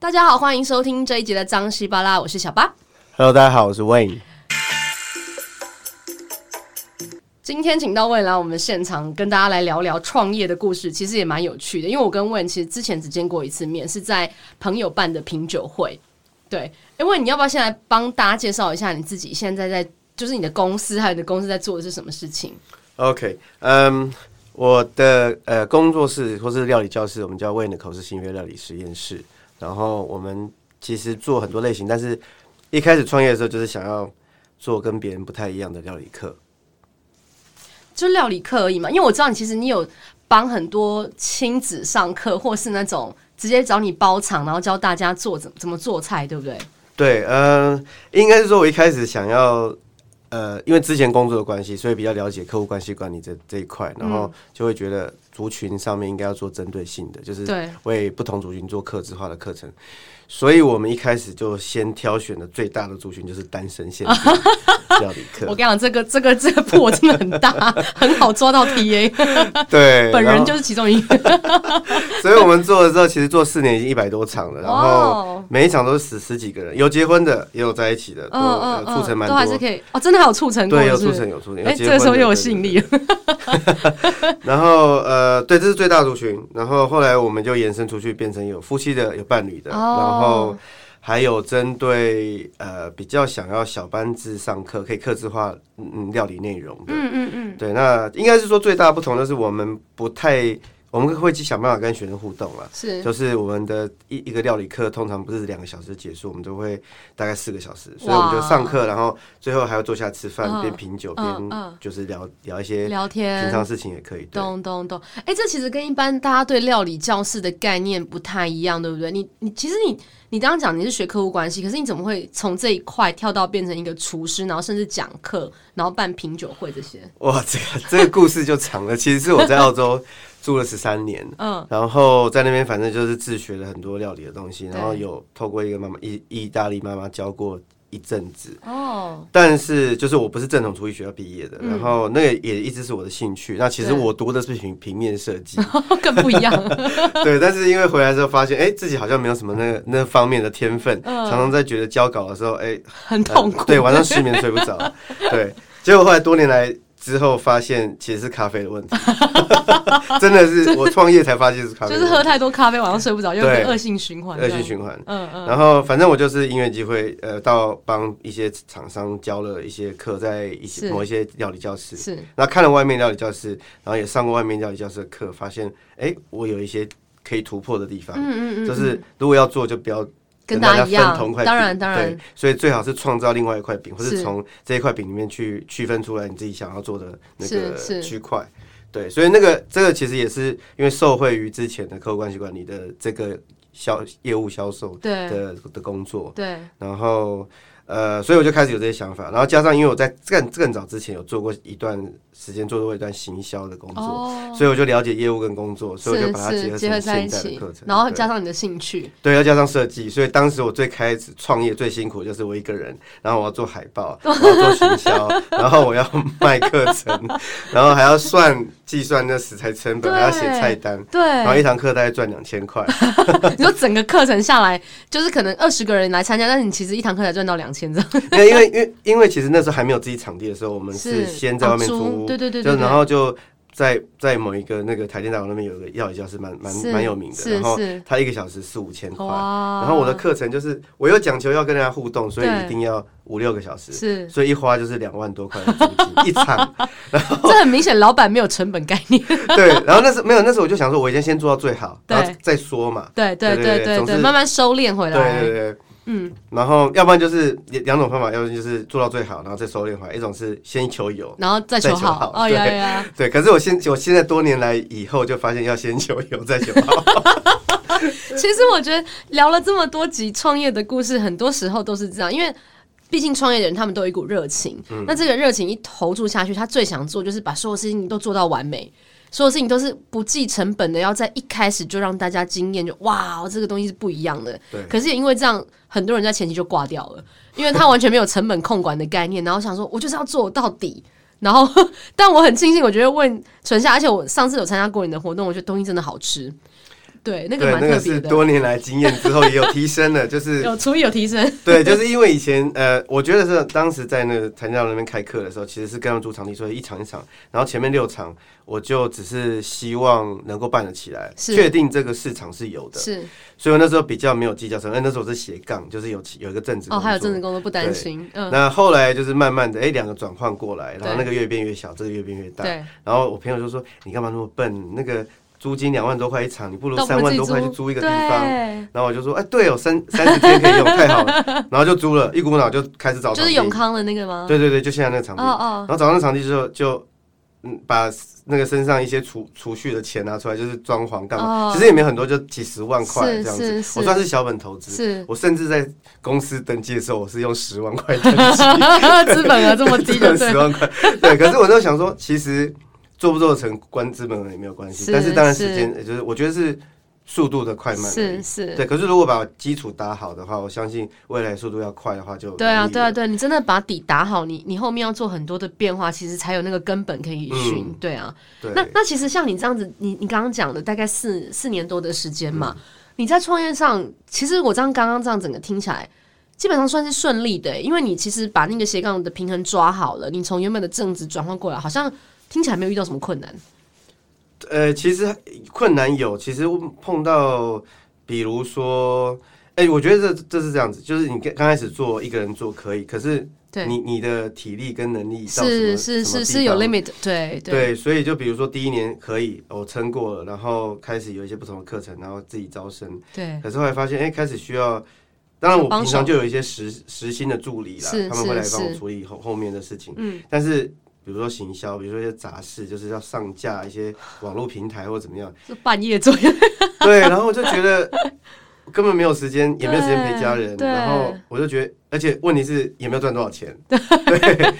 大家好，欢迎收听这一集的张西巴拉，我是小八。Hello，大家好，我是 Wayne。今天请到 Wayne 来我们现场，跟大家来聊聊创业的故事，其实也蛮有趣的。因为我跟 Wayne 其实之前只见过一次面，是在朋友办的品酒会。对，因为你要不要先来帮大家介绍一下你自己？现在在就是你的公司，还有你的公司在做的是什么事情？OK，嗯、um,，我的呃工作室或是料理教室，我们叫 Wayne 的口是新约料理实验室。然后我们其实做很多类型，但是一开始创业的时候，就是想要做跟别人不太一样的料理课，就料理课而已嘛。因为我知道你其实你有帮很多亲子上课，或是那种直接找你包场，然后教大家做怎怎么做菜，对不对？对，嗯、呃，应该是说我一开始想要。呃，因为之前工作的关系，所以比较了解客户关系管理这这一块，然后就会觉得族群上面应该要做针对性的，就是为不同族群做客制化的课程。所以我们一开始就先挑选的最大的族群就是单身限定料理课。我跟你讲，这个这个这个破真的很大，很好抓到 TA。对，本人就是其中一个。所以我们做了之后，其实做四年已经一百多场了，然后每一场都是十十几个人，有结婚的，也有在一起的，都促成蛮多，都还是可以哦，真的还有促成过，对，有促成有促成。哎，这个时候又有吸引力了。然后呃，对，这是最大族群。然后后来我们就延伸出去，变成有夫妻的，有伴侣的，然后。然后还有针对呃比较想要小班制上课，可以克制化嗯料理内容的，嗯嗯嗯，对，那应该是说最大的不同就是我们不太。我们会去想办法跟学生互动了，是，就是我们的一一个料理课通常不是两个小时结束，我们都会大概四个小时，所以我们就上课，然后最后还要坐下吃饭，边品酒边就是聊聊一些聊天平常事情也可以。懂懂懂，哎、欸，这其实跟一般大家对料理教室的概念不太一样，对不对？你你其实你你刚刚讲你是学客户关系，可是你怎么会从这一块跳到变成一个厨师，然后甚至讲课，然后办品酒会这些？哇，这个这个故事就长了。其实是我在澳洲。住了十三年，嗯，然后在那边反正就是自学了很多料理的东西，然后有透过一个妈妈意意大利妈妈教过一阵子，哦，但是就是我不是正统厨艺学校毕业的，然后那个也一直是我的兴趣。那其实我读的是平平面设计，更不一样。对，但是因为回来之后发现，哎，自己好像没有什么那个那方面的天分，常常在觉得交稿的时候，哎，很痛苦，对，晚上失眠睡不着，对，结果后来多年来。之后发现其实是咖啡的问题，真的 是我创业才发现是咖啡，就是喝太多咖啡晚上睡不着，又恶性循环，恶性循环。嗯嗯。然后反正我就是因缘机会，呃，到帮一些厂商教了一些课，在一些某一些料理教室，是。那看了外面料理教室，然后也上过外面料理教室的课，发现哎，我有一些可以突破的地方。嗯嗯嗯。就是如果要做，就不要。跟大家分同块饼，当然当然，对，所以最好是创造另外一块饼，或是从这一块饼里面去区分出来你自己想要做的那个区块。对，所以那个这个其实也是因为受惠于之前的客户关系管理的这个销业务销售的的工作，对，然后。呃，所以我就开始有这些想法，然后加上因为我在更更早之前有做过一段时间，做过一段行销的工作，哦，所以我就了解业务跟工作，所以我就把它结合结合在一起，然后加上你的兴趣，对，要加上设计，所以当时我最开始创业最辛苦就是我一个人，然后我要做海报，然后做行销，然后我要卖课程，然后还要算计算那食材成本，还要写菜单，对，然后一堂课大概赚两千块。你说整个课程下来，就是可能二十个人来参加，但是你其实一堂课才赚到两千。这样 因为因为因为其实那时候还没有自己场地的时候，我们是先在外面租，对对对，就然后就在在某一个那个台电大楼那边有一个药理教室，蛮蛮蛮有名的，然后他一个小时四五千块，然后我的课程就是我又讲求要跟人家互动，所以一定要五六个小时，是，所以一花就是两万多块的租金 一场，然后这很明显老板没有成本概念，对，然后那时没有那时候我就想说，我先先做到最好，然后再说嘛，对对对对对，慢慢收敛回来，对对对。嗯，然后要不然就是两种方法，要不然就是做到最好，然后再收敛回来。一种是先求有，然后再求好。哦，呀呀，对。可是我现我现在多年来以后就发现，要先求有，再求好。其实我觉得聊了这么多集创业的故事，很多时候都是这样，因为毕竟创业的人他们都有一股热情。嗯，那这个热情一投注下去，他最想做就是把所有事情都做到完美。所有事情都是不计成本的，要在一开始就让大家惊艳，就哇，这个东西是不一样的。对。可是也因为这样，很多人在前期就挂掉了，因为他完全没有成本控管的概念，然后想说，我就是要做到底。然后，但我很庆幸，我觉得问纯夏，而且我上次有参加过你的活动，我觉得东西真的好吃。对，那个蛮特别的。那个是多年来经验之后也有提升的，就是 有厨艺有提升。对，就是因为以前呃，我觉得是当时在那个跆拳道那边开课的时候，其实是跟他们租场地，所以一场一场，然后前面六场我就只是希望能够办得起来，确定这个市场是有的。是，所以我那时候比较没有计较什么，因为那时候我是斜杠，就是有有一个正职。哦，还有正职工作不担心。嗯。那后来就是慢慢的，哎，两个转换过来，然后那个越变越小，这个越变越大。对。然后我朋友就说：“你干嘛那么笨？那个。”租金两万多块一场，你不如三万多块去租一个地方。然后我就说，哎，对哦，三三十天可以用，太好了。然后就租了，一股脑就开始找。就是永康的那个吗？对对对，就现在那个场地。哦哦。然后找到那场地之后，就嗯，把那个身上一些储储蓄的钱拿出来，就是装潢干嘛。其实也没很多，就几十万块这样子。我算是小本投资。是。我甚至在公司登记的时候，我是用十万块登记。资本额这么低的十万块。对，可是我就想说，其实。做不做成关资本也没有关系，但是当然时间就是我觉得是速度的快慢，是是，对。可是如果把基础打好的话，我相信未来速度要快的话就对啊对啊对，你真的把底打好，你你后面要做很多的变化，其实才有那个根本可以循，对啊。那那其实像你这样子，你你刚刚讲的大概四四年多的时间嘛，你在创业上，其实我这样刚刚这样整个听起来，基本上算是顺利的，因为你其实把那个斜杠的平衡抓好了，你从原本的正职转换过来，好像。听起来没有遇到什么困难，呃，其实困难有，其实碰到，比如说，哎、欸，我觉得这这是这样子，就是你刚刚开始做一个人做可以，可是你你的体力跟能力到是是是是有 limit，对对，对，所以就比如说第一年可以我撑过了，然后开始有一些不同的课程，然后自己招生，对，可是后来发现，哎、欸，开始需要，当然我平常就有一些实实心的助理啦，他们会来帮我处理后后面的事情，嗯，但是。比如说行销，比如说一些杂事，就是要上架一些网络平台或怎么样，就半夜做。对，然后我就觉得根本没有时间，也没有时间陪家人，然后我就觉得。而且问题是也没有赚多少钱，对。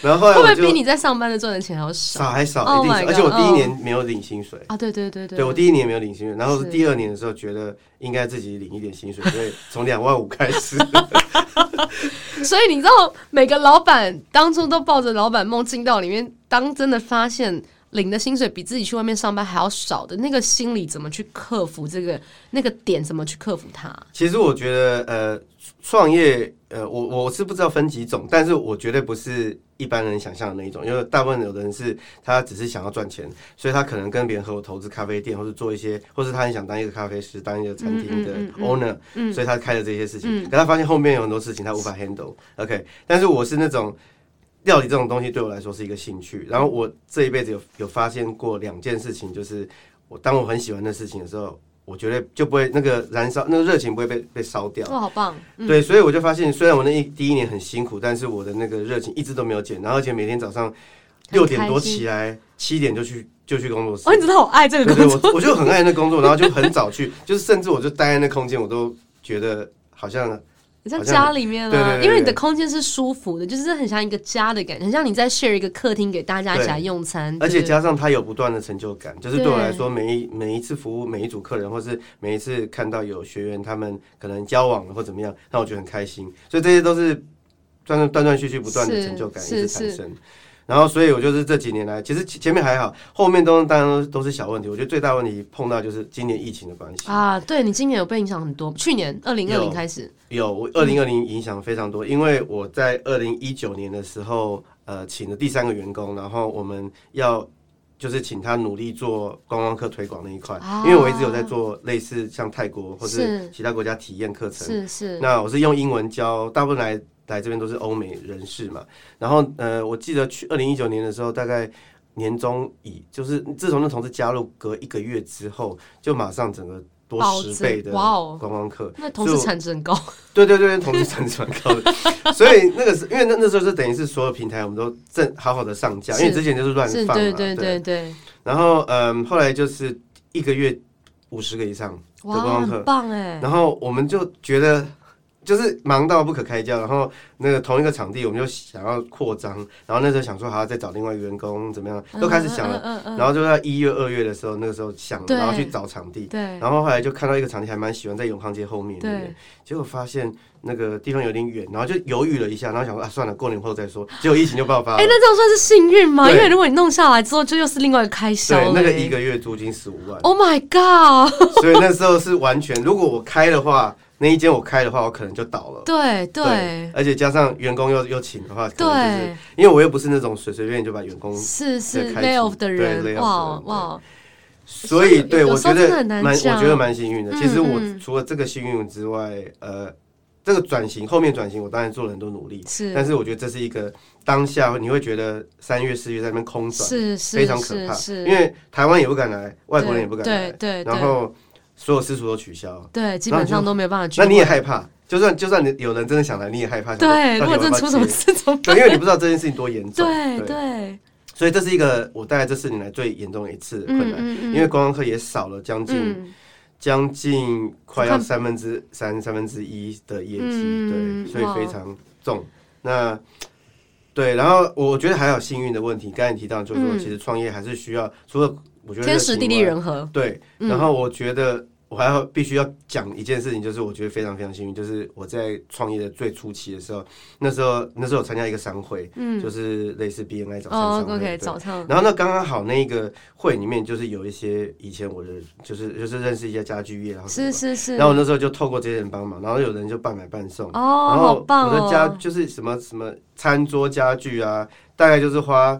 然后后来我就会不会比你在上班的赚的钱还要少？少还少，一定少。而且我第一年没有领薪水啊，对对对对。对我第一年没有领薪水，然后第二年的时候觉得应该自己领一点薪水，所以从两万五开始。所以你知道，每个老板当初都抱着老板梦进到里面，当真的发现领的薪水比自己去外面上班还要少的那个心理，怎么去克服这个那个点？怎么去克服它？其实我觉得，呃。创业，呃，我我是不知道分几种，但是我绝对不是一般人想象的那一种，因为大部分有的人是他只是想要赚钱，所以他可能跟别人合伙投资咖啡店，或是做一些，或是他很想当一个咖啡师，当一个餐厅的 owner，所以他开了这些事情，可他发现后面有很多事情他无法 handle，OK，但是我是那种料理这种东西对我来说是一个兴趣，然后我这一辈子有有发现过两件事情，就是我当我很喜欢的事情的时候。我觉得就不会那个燃烧，那个热情不会被被烧掉。哇，好棒！嗯、对，所以我就发现，虽然我那一第一年很辛苦，但是我的那个热情一直都没有减，然后而且每天早上六点多起来，七点就去就去工作室。哦，你真的好爱这个工作。我就很爱那工作，然后就很早去，就是甚至我就待在那空间，我都觉得好像。你在家里面啊，因为你的空间是舒服的，就是很像一个家的感觉，很像你在 share 一个客厅给大家一起来用餐。而且加上它有不断的成就感，就是对我来说，每一每一次服务每一组客人，或是每一次看到有学员他们可能交往了或怎么样，让我觉得很开心。所以这些都是断断断断续续不断的成就感一直产生。然后，所以我就是这几年来，其实前面还好，后面都当然都是小问题。我觉得最大问题碰到就是今年疫情的关系啊。对，你今年有被影响很多，去年二零二零开始有，有我二零二零影响非常多，嗯、因为我在二零一九年的时候，呃，请了第三个员工，然后我们要就是请他努力做观光客推广那一块，啊、因为我一直有在做类似像泰国或是其他国家体验课程，是是。那我是用英文教，大部分来。来这边都是欧美人士嘛，然后呃，我记得去二零一九年的时候，大概年终以就是自从那同事加入，隔一个月之后，就马上整个多十倍的观光客，哦、那同事产值很高。对对对，同事产值很高的，所以那个是因为那那时候是等于是所有平台我们都正好好的上架，因为之前就是乱放嘛，对对对对。然后嗯、呃，后来就是一个月五十个以上的观光客，棒哎。然后我们就觉得。就是忙到不可开交，然后那个同一个场地，我们就想要扩张，然后那时候想说还要再找另外员工怎么样，都开始想了，嗯嗯嗯、然后就在一月二月的时候，那个时候想，然后去找场地，对，然后后来就看到一个场地还蛮喜欢，在永康街后面，对，结果发现那个地方有点远，然后就犹豫了一下，然后想说啊算了，过年后再说，结果疫情就爆发了，哎、欸，那这样算是幸运吗？因为如果你弄下来之后，就又是另外一个开销，对，那个一个月租金十五万，Oh my god，所以那时候是完全，如果我开的话。那一间我开的话，我可能就倒了。对对，对，而且加上员工又又请的话，可能就是对，因为我又不是那种随随便便就把员工是是 lay off 的人，哇哇，所以对我觉得蛮，我觉得蛮幸运的。其实我除了这个幸运之外，呃，这个转型后面转型，我当然做了很多努力，是，但是我觉得这是一个当下你会觉得三月四月在那边空转，是是非常可怕，因为台湾也不敢来，外国人也不敢来，对，然后。所有私塾都取消，对，基本上都没有办法去。那你也害怕，就算就算你有人真的想来，你也害怕。对，如果真出什么事怎么办？对，因为你不知道这件事情多严重。对对。所以这是一个我大概这四年来最严重的一次困难，因为观光客也少了将近将近快要三分之三三分之一的业绩，对，所以非常重。那对，然后我觉得还有幸运的问题，刚才你提到就是说，其实创业还是需要除了。我觉得天时地利人和，对，然后我觉得我还要必须要讲一件事情，就是我觉得非常非常幸运，就是我在创业的最初期的时候，那时候那时候我参加一个商会，嗯，就是类似 BNI 早餐商会，然后那刚刚好那个会里面就是有一些以前我的就是就是认识一些家具业，然后是是是，然后我那时候就透过这些人帮忙，然后有人就半买半送，哦，然后我的家就是什么什么餐桌家具啊，大概就是花。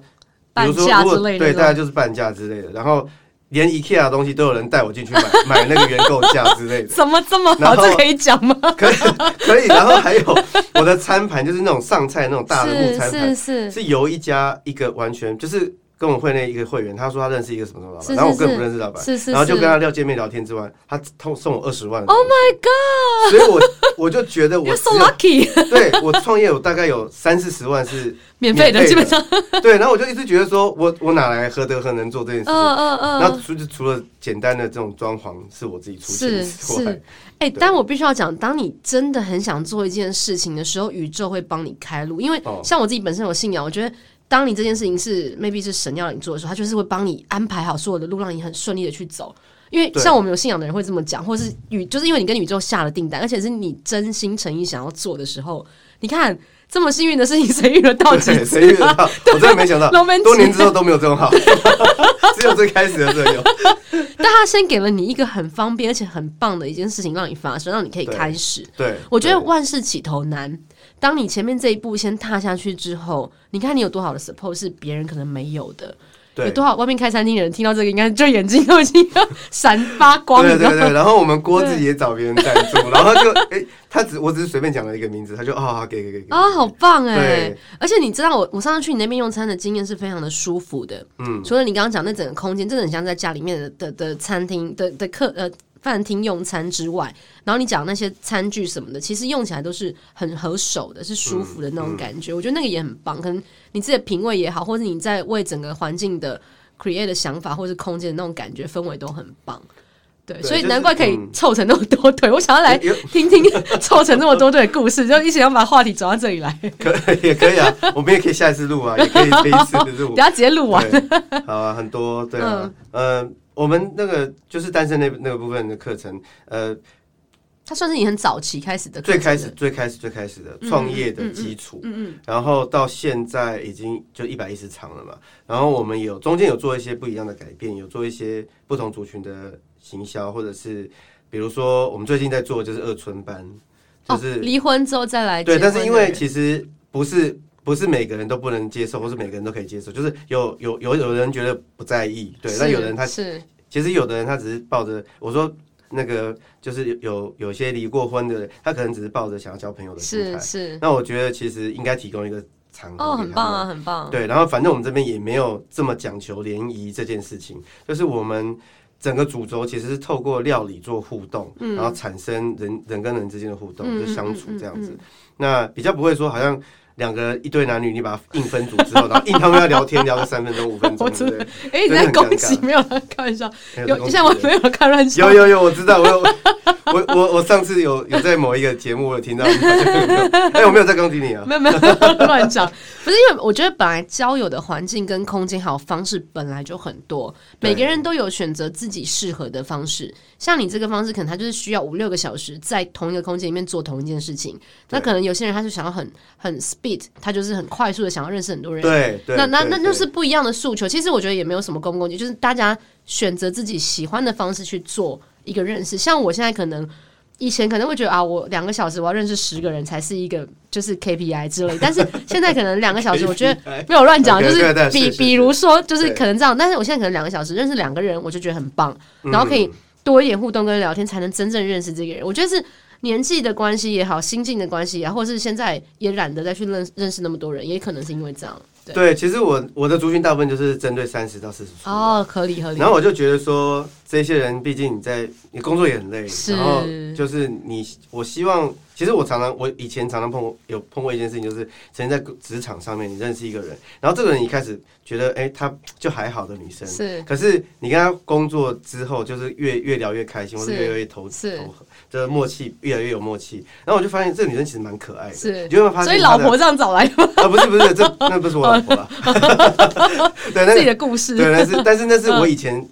比如说，如果对，大概就是半价之类的，然后连 IKEA 的东西都有人带我进去买，买那个原购价之类的。怎么这么好？这可以讲吗？可以，可以。然后还有我的餐盘，就是那种上菜那种大的木餐盘，是是由一家一个完全就是。跟我会那一个会员，他说他认识一个什么什么老板，然后我根本不认识老板，然后就跟他聊见面聊天之外，他送送我二十万。Oh my god！所以我我就觉得我 so lucky。对，我创业，我大概有三四十万是免费的，基本上。对，然后我就一直觉得说，我我哪来何德何能做这件事情？嗯嗯嗯。然后除除了简单的这种装潢是我自己出钱之外，哎，但我必须要讲，当你真的很想做一件事情的时候，宇宙会帮你开路，因为像我自己本身有信仰，我觉得。当你这件事情是 maybe 是神要你做的时候，他就是会帮你安排好所有的路，让你很顺利的去走。因为像我们有信仰的人会这么讲，或是宇，就是因为你跟宇宙下了订单，而且是你真心诚意想要做的时候，你看这么幸运的事情，谁遇得到几次？谁遇得到？我真的没想到，多年之后都没有这么好，只有最开始的时候有。但他先给了你一个很方便而且很棒的一件事情，让你发生，让你可以开始。对，对我觉得万事起头难。当你前面这一步先踏下去之后，你看你有多好的 support 是别人可能没有的。对，有多少外面开餐厅的人听到这个，应该就眼睛都已经 闪发光了。对对对，然后我们锅子也找别人赞助，然后就哎、欸，他只我只是随便讲了一个名字，他就啊、哦，给给给给啊，好棒哎！而且你知道我我上次去你那边用餐的经验是非常的舒服的。嗯，除了你刚刚讲那整个空间，真的很像在家里面的的的餐厅的的客呃。饭厅用餐之外，然后你讲那些餐具什么的，其实用起来都是很合手的，是舒服的那种感觉。嗯嗯、我觉得那个也很棒，可能你自己的品味也好，或者你在为整个环境的 create 的想法，或是空间的那种感觉氛围都很棒。对，对所以难怪可以凑成那么多对。嗯、我想要来听听 凑成那么多对的故事，就一直要把话题走到这里来。可以也可以啊，我们也可以下一次录啊，也可以这一次录，等下直接录完。好啊，很多对啊，嗯。呃我们那个就是单身那那个部分的课程，呃，它算是你很早期开始的，最开始最开始最开始的创业的基础，嗯嗯，然后到现在已经就一百一十场了嘛，然后我们有中间有做一些不一样的改变，有做一些不同族群的行销，或者是比如说我们最近在做的就是二春班，就是离婚之后再来，对，但是因为其实不是。不是每个人都不能接受，或是每个人都可以接受，就是有有有有人觉得不在意，对，那有人他是其实有的人他只是抱着我说那个就是有有些离过婚的人，他可能只是抱着想要交朋友的心态，是是。那我觉得其实应该提供一个场合，哦，很棒啊，很棒。对，然后反正我们这边也没有这么讲求联谊这件事情，就是我们整个主轴其实是透过料理做互动，然后产生人人跟人之间的互动，就相处这样子。那比较不会说好像。两个一对男女，你把它硬分组之后，然后硬他们要聊天聊个三分钟五分钟，对不对？哎，你在恭喜没有？开玩笑，有现在我没有开玩笑。有有有，我知道，我有我我我上次有有在某一个节目我有听到，哎，我没有在攻击你啊，没有没有乱讲，不是因为我觉得本来交友的环境跟空间还有方式本来就很多，每个人都有选择自己适合的方式。像你这个方式，可能他就是需要五六个小时在同一个空间里面做同一件事情。那可能有些人他就想要很很 speed，他就是很快速的想要认识很多人。对，那那那就是不一样的诉求。其实我觉得也没有什么公不公平，就是大家选择自己喜欢的方式去做一个认识。像我现在可能以前可能会觉得啊，我两个小时我要认识十个人才是一个就是 KPI 之类，但是现在可能两个小时，我觉得没有乱讲，就是 比比如说就是可能这样，但是我现在可能两个小时认识两个人，我就觉得很棒，然后可以。多一点互动跟聊天，才能真正认识这个人。我觉得是年纪的关系也好，心境的关系也好，或是现在也懒得再去认认识那么多人，也可能是因为这样。对，对其实我我的族群大部分就是针对三十到四十岁。哦，合理合理。然后我就觉得说，这些人毕竟你在你工作也很累，然后就是你，我希望。其实我常常，我以前常常碰过有碰过一件事情，就是曾经在职场上面，你认识一个人，然后这个人一开始觉得，哎，他就还好的女生，是，可是你跟他工作之后，就是越越聊越开心，或者越来越投投合，这默契越来越有默契。然后我就发现这个女生其实蛮可爱的，是，就会发现，所以老婆这样找来的啊，不是不是，这那不是我老婆，对，那自己的故事，对，那是但是那是 我以前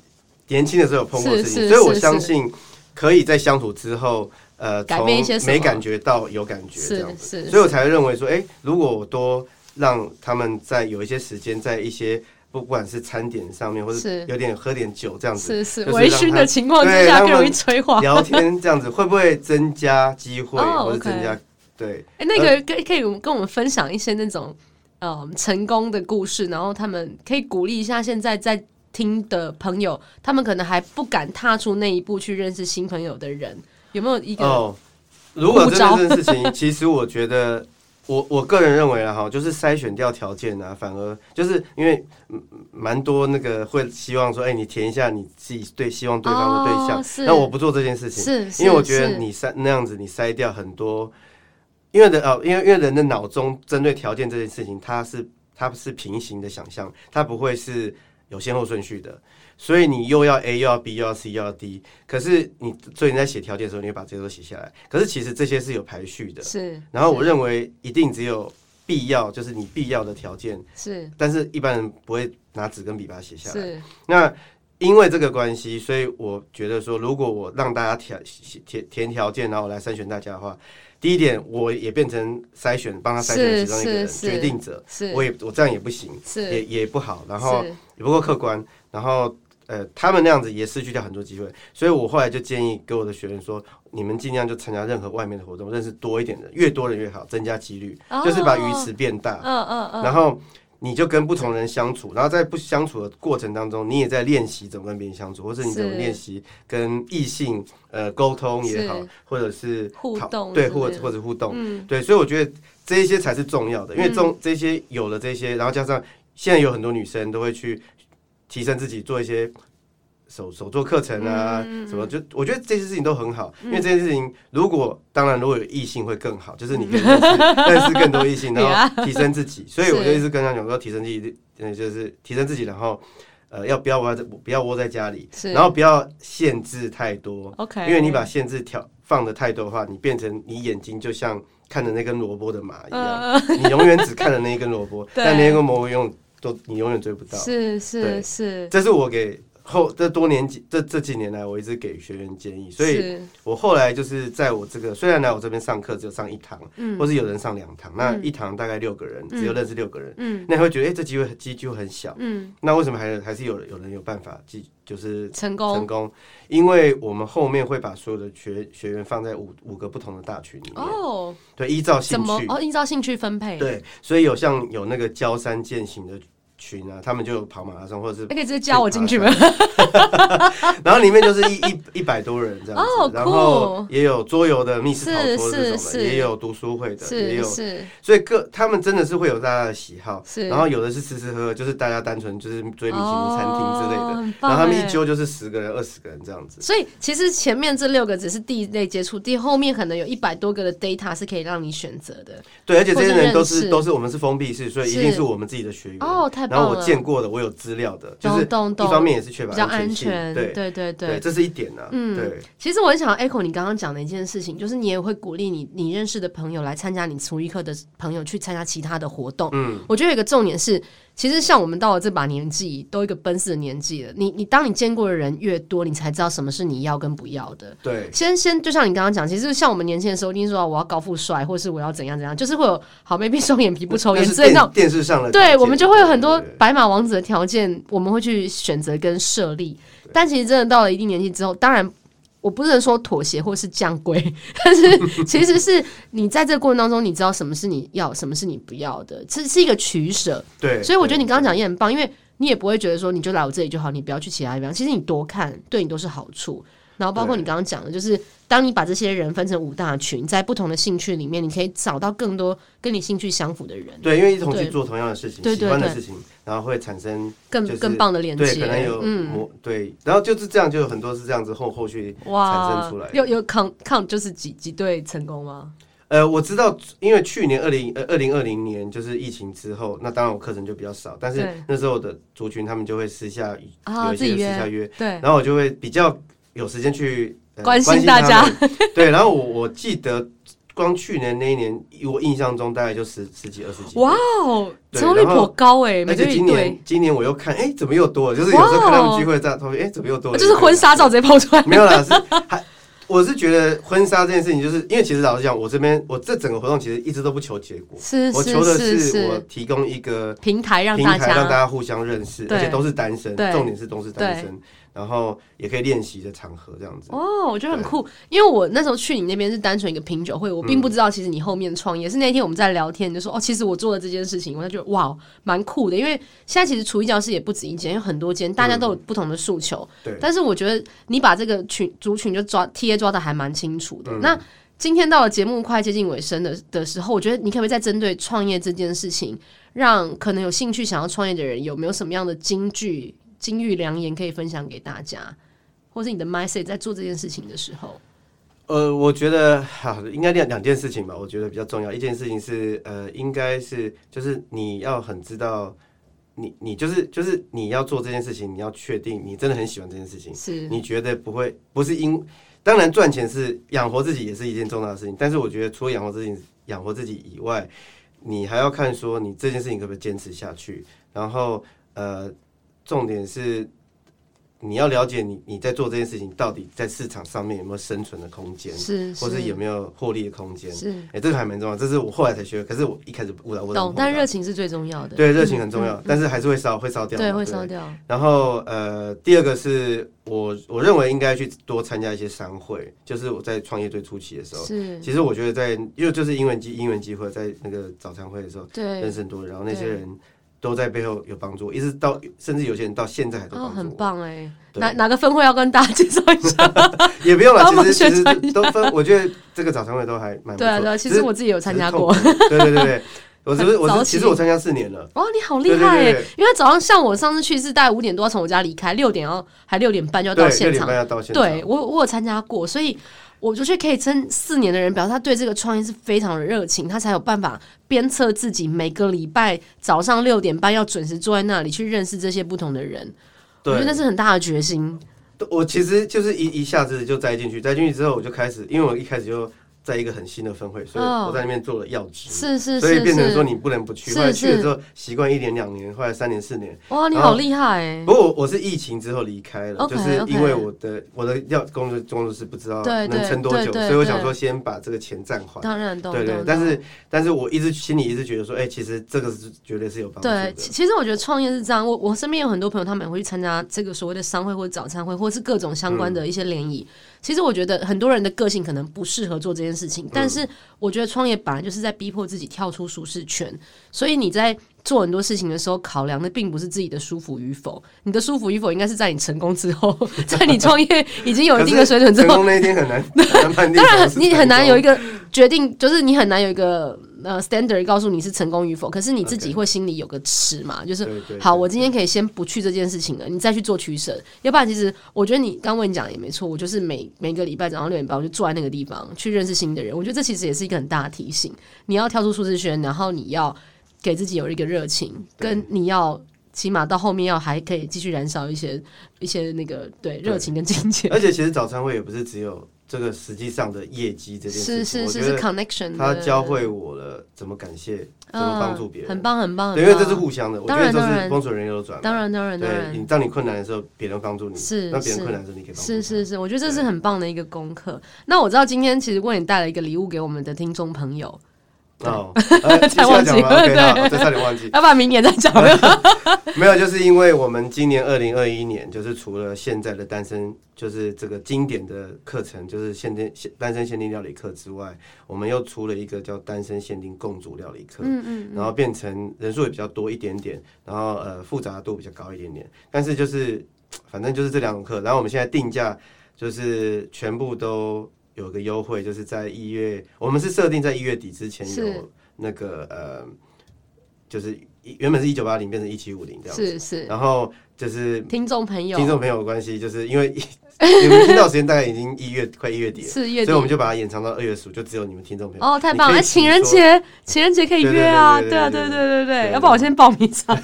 年轻的时候有碰过的事情，所以我相信可以在相处之后。呃，从没感觉到有感觉这样子，所以我才会认为说，哎、欸，如果我多让他们在有一些时间，在一些不管是餐点上面，或者有点喝点酒这样子，是是微醺的情况之下更容易催化聊天这样子，会不会增加机会，或者增加、oh. 对？哎、欸，那个可以可以跟我们分享一些那种呃成功的故事，然后他们可以鼓励一下现在在听的朋友，他们可能还不敢踏出那一步去认识新朋友的人。有没有一个哦？如果真的这件事情，其实我觉得我，我我个人认为啊，哈，就是筛选掉条件啊，反而就是因为蛮多那个会希望说，哎、欸，你填一下你自己对希望对方的对象，那、哦、我不做这件事情，是，因为我觉得你筛那样子，你筛掉很多，因为人哦，因为因为人的脑中针对条件这件事情，它是它是平行的想象，它不会是有先后顺序的。所以你又要 A 又要 B 又要 C 又要 D，可是你所以你在写条件的时候，你会把这些都写下来。可是其实这些是有排序的。是。然后我认为一定只有必要，就是你必要的条件。是。但是一般人不会拿纸跟笔把它写下来。是。那因为这个关系，所以我觉得说，如果我让大家填填填条件，然后我来筛选大家的话，第一点我也变成筛选帮他筛选其中一个人决定者。是。我也我这样也不行。是。也也不好，然后也不够客观，然后。呃，他们那样子也失去掉很多机会，所以我后来就建议给我的学员说，你们尽量就参加任何外面的活动，认识多一点的，越多人越好，增加几率，oh, 就是把鱼池变大。嗯嗯嗯。然后你就跟不同人相处，然后在不相处的过程当中，你也在练习怎么跟别人相处，或者你怎么练习跟异性呃沟通也好，或者是互动，对，或者或者互动，嗯，对，所以我觉得这一些才是重要的，因为这这些有了这些，然后加上现在有很多女生都会去。提升自己，做一些手手做课程啊，嗯、什么就我觉得这些事情都很好，嗯、因为这件事情如果当然如果有异性会更好，就是你可以认识，认识更多异性，然后提升自己。所以我就一直跟他讲说，提升自己，嗯，就是提升自己，然后呃，要不要窝在不要窝在家里，然后不要限制太多。OK，因为你把限制调放的太多的话，你变成你眼睛就像看着那根萝卜的马一样，呃、你永远只看着那一根萝卜，但那一根萝卜用。都你永远追不到，是是是，这是我给后这多年几这这几年来，我一直给学员建议，所以我后来就是在我这个虽然来我这边上课只有上一堂，嗯，或是有人上两堂，那一堂大概六个人，只有认识六个人，嗯，那你会觉得哎，这机会机会很小，嗯，那为什么还还是有有人有办法就是成功成功？因为我们后面会把所有的学学员放在五五个不同的大群里面哦，对，依照兴趣哦，依照兴趣分配，对，所以有像有那个交山践行的。群啊，他们就跑马拉松，或者是你可以直接加我进去吗？然后里面就是一一一百多人这样子，哦、然后也有桌游的密室逃脱这种的，也有读书会的，也有，所以各他们真的是会有大家的喜好，然后有的是吃吃喝喝，就是大家单纯就是追米其林餐厅之类的，哦、然后他们一揪就是十个人、二十个人这样子。所以其实前面这六个只是第一类接触，第后面可能有一百多个的 data 是可以让你选择的。对，而且这些人都是都是我们是封闭式，所以一定是我们自己的学员哦，太。然后我见过的，我有资料的，就是一方面也是确保比较安全，对对对对，这是一点呢。嗯，对。其实我很想要 echo 你刚刚讲的一件事情，就是你也会鼓励你你认识的朋友来参加你厨艺课的朋友去参加其他的活动。嗯，我觉得有一个重点是，其实像我们到了这把年纪，都一个奔四的年纪了，你你当你见过的人越多，你才知道什么是你要跟不要的。对，先先就像你刚刚讲，其实像我们年轻的时候，一定说我要高富帅，或是我要怎样怎样，就是会有好妹妹双眼皮不抽烟 之类那种电视上的，对，我们就会有很多白马王子的条件，我们会去选择跟设立。但其实真的到了一定年纪之后，当然我不能说妥协或是降规，但是其实是你在这个过程当中，你知道什么是你要，什么是你不要的，这是一个取舍。对，所以我觉得你刚刚讲也很棒，因为你也不会觉得说你就来我这里就好，你不要去其他地方。其实你多看对你都是好处。然后包括你刚刚讲的，就是当你把这些人分成五大群，在不同的兴趣里面，你可以找到更多跟你兴趣相符的人。对，因为一同去做同样的事情，喜欢的事情，然后会产生更更棒的连接。对，可能有嗯，对，然后就是这样，就有很多是这样子后后续产生出来。有有 count count 就是几几对成功吗？呃，我知道，因为去年二零呃二零二零年就是疫情之后，那当然我课程就比较少，但是那时候的族群他们就会私下有一些私下约，对，然后我就会比较。有时间去、呃、关心大家，对，然后我我记得光去年那一年，我印象中大概就十十几二十几，哇哦，成功率颇高哎，而且今年今年我又看，哎、欸，怎么又多了？就是有时候看他们聚会在同学，哎、欸，怎么又多了？就是婚纱照直接抛出来，没有啦，是还我是觉得婚纱这件事情，就是因为其实老实讲，我这边我这整个活动其实一直都不求结果，是，是，我求的是我提供一个平台让大家让大家互相认识，而且都是单身，重点是都是单身。然后也可以练习的场合这样子哦，我觉得很酷。因为我那时候去你那边是单纯一个品酒会，我并不知道其实你后面创业、嗯、是那天我们在聊天，就说哦，其实我做了这件事情，我就觉得哇，蛮酷的。因为现在其实厨艺教室也不止一间，有很多间，大家都有不同的诉求。对、嗯，但是我觉得你把这个群族群就抓 TA 抓的还蛮清楚的。嗯、那今天到了节目快接近尾声的的时候，我觉得你可不可以再针对创业这件事情，让可能有兴趣想要创业的人有没有什么样的金句、金玉良言可以分享给大家？或是你的 mindset 在做这件事情的时候，呃，我觉得好，应该两两件事情吧。我觉得比较重要，一件事情是，呃，应该是就是你要很知道你，你你就是就是你要做这件事情，你要确定你真的很喜欢这件事情，是你觉得不会不是因，当然赚钱是养活自己也是一件重要的事情，但是我觉得除了养活自己养活自己以外，你还要看说你这件事情可不可以坚持下去，然后呃，重点是。你要了解你你在做这件事情到底在市场上面有没有生存的空间，是，或是有没有获利的空间，是。哎、欸，这个还蛮重要，这是我后来才学，可是我一开始误导误导。懂，但热情是最重要的。对，热情很重要，嗯、但是还是会烧，会烧掉。对，会烧掉。然后呃，第二个是我我认为应该去多参加一些商会，就是我在创业最初期的时候，是。其实我觉得在因为就是英文机英文机会，在那个早餐会的时候，对，认识很多人，然后那些人。都在背后有帮助，一直到甚至有些人到现在还都帮助很棒哎！哪哪个分会要跟大家介绍一下？也不用了，其实其实都分。我觉得这个早餐会都还蛮不错。对啊，对啊，其实我自己有参加过。对对对对，我是不是我是其实我参加四年了。哇，你好厉害哎！因为早上像我上次去是大概五点多要从我家离开，六点要还六点半就要到现场。要到现场。对，我我有参加过，所以。我觉得可以撑四年的人，表示他对这个创业是非常的热情，他才有办法鞭策自己每个礼拜早上六点半要准时坐在那里去认识这些不同的人。我觉得那是很大的决心。我其实就是一一下子就栽进去，栽进去之后我就开始，因为我一开始就。在一个很新的分会，所以我在那边做了要职，是是，所以变成说你不能不去。后来去了之后，习惯一年两年，后来三年四年。哇，你好厉害！不过我我是疫情之后离开了，就是因为我的我的要工作工作室不知道能撑多久，所以我想说先把这个钱暂缓。当然，对对。但是但是我一直心里一直觉得说，哎，其实这个是绝对是有帮助的。对，其实我觉得创业是这样。我我身边有很多朋友，他们也会去参加这个所谓的商会或者早餐会，或是各种相关的一些联谊。其实我觉得很多人的个性可能不适合做这件事情，但是我觉得创业本来就是在逼迫自己跳出舒适圈，所以你在做很多事情的时候，考量的并不是自己的舒服与否，你的舒服与否应该是在你成功之后，在你创业已经有一定的水准之后。成功那一天很难，当然你很难有一个决定，就是你很难有一个呃 standard 告诉你是成功与否。可是你自己会心里有个尺嘛，就是好，我今天可以先不去这件事情了，你再去做取舍。要不然，其实我觉得你刚问你讲也没错，我就是每每个礼拜早上六点半我就坐在那个地方去认识新的人。我觉得这其实也是一个很大的提醒，你要跳出舒适圈，然后你要。给自己有一个热情，跟你要起码到后面要还可以继续燃烧一些一些那个对热情跟金钱。而且其实早餐会也不是只有这个实际上的业绩这件事情，是是是 connection，他教会我了怎么感谢，怎么帮助别人，很棒很棒。因为这是互相的，我觉得这是风水人流转。当然当然当然，你当你困难的时候，别人帮助你；是那别人困难的时候，你可以帮助。是是是，我觉得这是很棒的一个功课。那我知道今天其实为你带了一个礼物给我们的听众朋友。哦，才忘记，对，再差点忘记，要不然明年再讲。没有，就是因为我们今年二零二一年，就是除了现在的单身，就是这个经典的课程，就是限定单身限定料理课之外，我们又出了一个叫单身限定共煮料理课，嗯嗯，然后变成人数也比较多一点点，然后呃复杂度比较高一点点，但是就是反正就是这两种课，然后我们现在定价就是全部都。有个优惠，就是在一月，我们是设定在一月底之前有那个呃，就是原本是一九八零变成一七五零这样子，是是，然后就是听众朋友，听众朋友的关系，就是因为。你们听到时间大概已经一月快一月底了，是月底，所以我们就把它延长到二月十五，就只有你们听众朋友。哦，太棒了！哎，情人节，情人节可以约啊，对啊，对对对对，要不然我先报名场。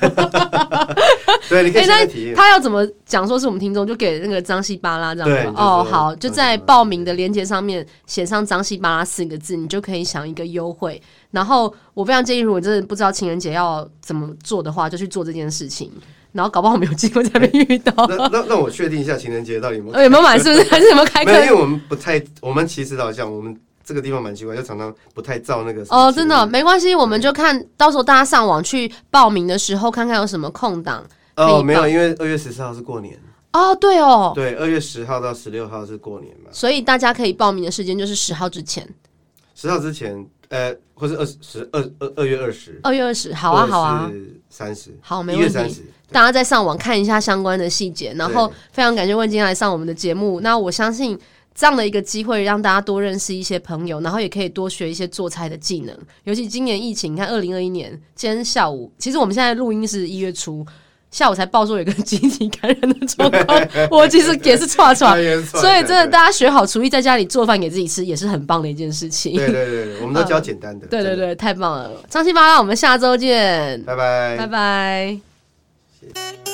对，你可以先。他要怎么讲说是我们听众，就给那个张西巴拉这样子。哦，好，就在报名的链接上面写上张西巴拉四个字，你就可以享一个优惠。然后我非常建议，如果真的不知道情人节要怎么做的话，就去做这件事情。然后搞不好没有机会再被遇到。那那那我确定一下情人节到底有没有 有没有买，是不是 还是有没有开课？因为我们不太，我们其实好像我们这个地方蛮奇怪，就常常不太照那个。哦，真的没关系，我们就看到时候大家上网去报名的时候，看看有什么空档。哦，没有，因为二月十四号是过年。哦，对哦，对，二月十号到十六号是过年嘛，所以大家可以报名的时间就是十号之前。十号之前，呃，或是二十二二二月二十，二月二十，好啊，好啊，三十，好，没问题。大家再上网看一下相关的细节，然后非常感谢问今天来上我们的节目。那我相信这样的一个机会，让大家多认识一些朋友，然后也可以多学一些做菜的技能。尤其今年疫情，你看二零二一年，今天下午，其实我们现在录音是一月初。下午才报说有个集体感染的状况，我其实也是串串，所以真的大家学好厨艺，在家里做饭给自己吃，也是很棒的一件事情。对对对，我们都教简单的。对对对，太棒了！张新巴拉，我们下周见，拜拜，拜拜。it.